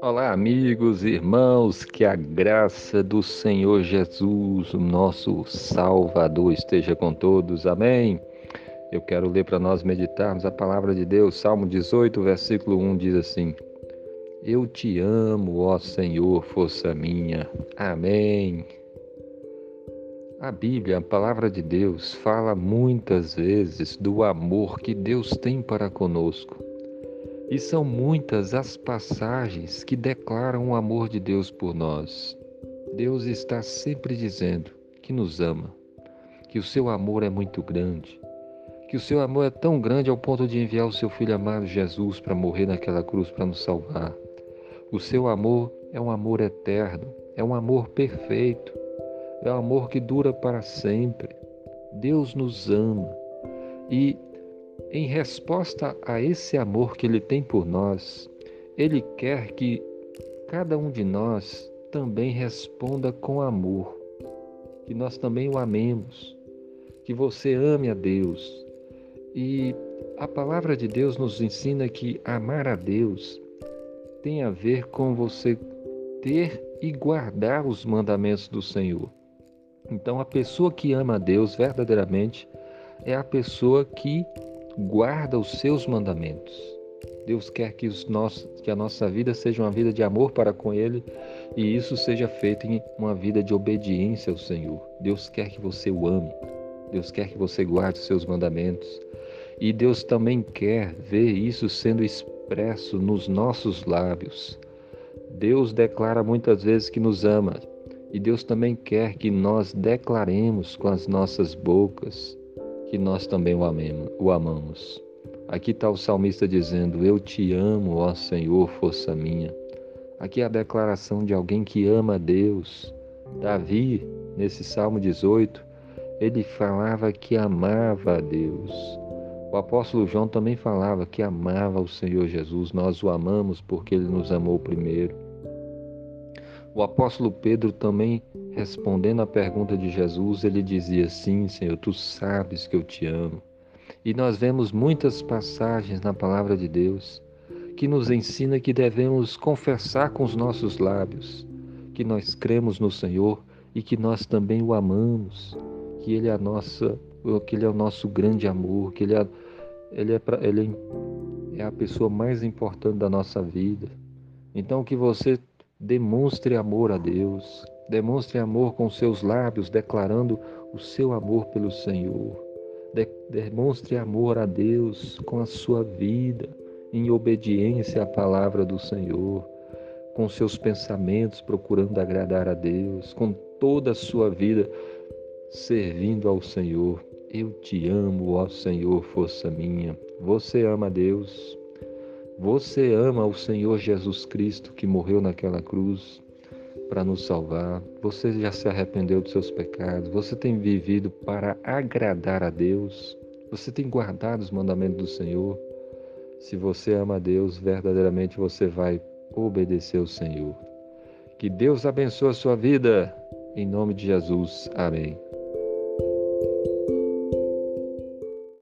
Olá, amigos, irmãos, que a graça do Senhor Jesus, o nosso Salvador, esteja com todos. Amém. Eu quero ler para nós meditarmos a palavra de Deus. Salmo 18, versículo 1 diz assim: Eu te amo, ó Senhor, força minha. Amém. A Bíblia, a palavra de Deus, fala muitas vezes do amor que Deus tem para conosco. E são muitas as passagens que declaram o amor de Deus por nós. Deus está sempre dizendo que nos ama, que o seu amor é muito grande, que o seu amor é tão grande ao ponto de enviar o seu filho amado Jesus para morrer naquela cruz para nos salvar. O seu amor é um amor eterno, é um amor perfeito, é um amor que dura para sempre. Deus nos ama e em resposta a esse amor que Ele tem por nós, Ele quer que cada um de nós também responda com amor, que nós também o amemos, que você ame a Deus. E a palavra de Deus nos ensina que amar a Deus tem a ver com você ter e guardar os mandamentos do Senhor. Então, a pessoa que ama a Deus verdadeiramente é a pessoa que guarda os seus mandamentos. Deus quer que, os nossos, que a nossa vida seja uma vida de amor para com Ele e isso seja feito em uma vida de obediência ao Senhor. Deus quer que você o ame. Deus quer que você guarde os seus mandamentos. E Deus também quer ver isso sendo expresso nos nossos lábios. Deus declara muitas vezes que nos ama. E Deus também quer que nós declaremos com as nossas bocas que nós também o, amemos, o amamos. Aqui está o salmista dizendo: Eu te amo, ó Senhor, força minha. Aqui é a declaração de alguém que ama a Deus. Davi, nesse Salmo 18, ele falava que amava a Deus. O apóstolo João também falava que amava o Senhor Jesus. Nós o amamos porque ele nos amou primeiro. O apóstolo Pedro também, respondendo à pergunta de Jesus, ele dizia: Sim, Senhor, tu sabes que eu te amo. E nós vemos muitas passagens na palavra de Deus que nos ensina que devemos confessar com os nossos lábios que nós cremos no Senhor e que nós também o amamos, que ele é a nossa, que ele é o nosso grande amor, que ele é, ele é, pra, ele é a pessoa mais importante da nossa vida. Então que você Demonstre amor a Deus, demonstre amor com seus lábios, declarando o seu amor pelo Senhor. De demonstre amor a Deus com a sua vida, em obediência à palavra do Senhor, com seus pensamentos procurando agradar a Deus, com toda a sua vida servindo ao Senhor. Eu te amo, ó Senhor, força minha. Você ama a Deus. Você ama o Senhor Jesus Cristo que morreu naquela cruz para nos salvar. Você já se arrependeu dos seus pecados. Você tem vivido para agradar a Deus. Você tem guardado os mandamentos do Senhor. Se você ama a Deus, verdadeiramente você vai obedecer ao Senhor. Que Deus abençoe a sua vida. Em nome de Jesus. Amém.